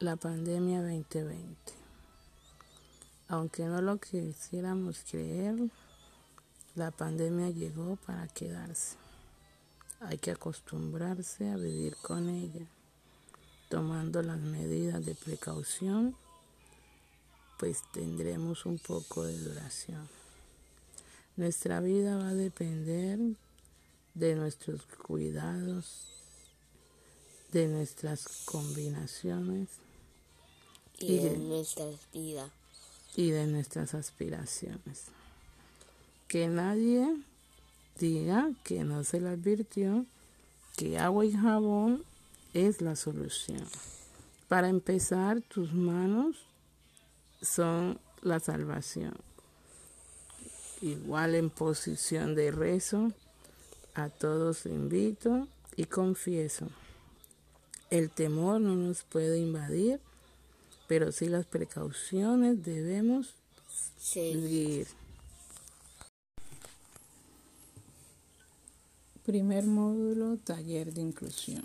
la pandemia 2020. Aunque no lo quisiéramos creer, la pandemia llegó para quedarse. Hay que acostumbrarse a vivir con ella, tomando las medidas de precaución, pues tendremos un poco de duración. Nuestra vida va a depender de nuestros cuidados, de nuestras combinaciones y, de, nuestras vidas y de nuestras aspiraciones. Que nadie diga que no se le advirtió que agua y jabón es la solución. Para empezar, tus manos son la salvación. Igual en posición de rezo, a todos invito y confieso. El temor no nos puede invadir, pero sí las precauciones debemos seguir. Primer módulo, taller de inclusión.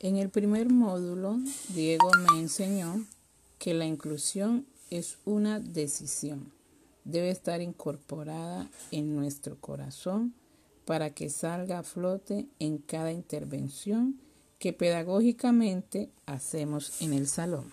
En el primer módulo, Diego me enseñó que la inclusión es una decisión. Debe estar incorporada en nuestro corazón para que salga a flote en cada intervención que pedagógicamente hacemos en el salón.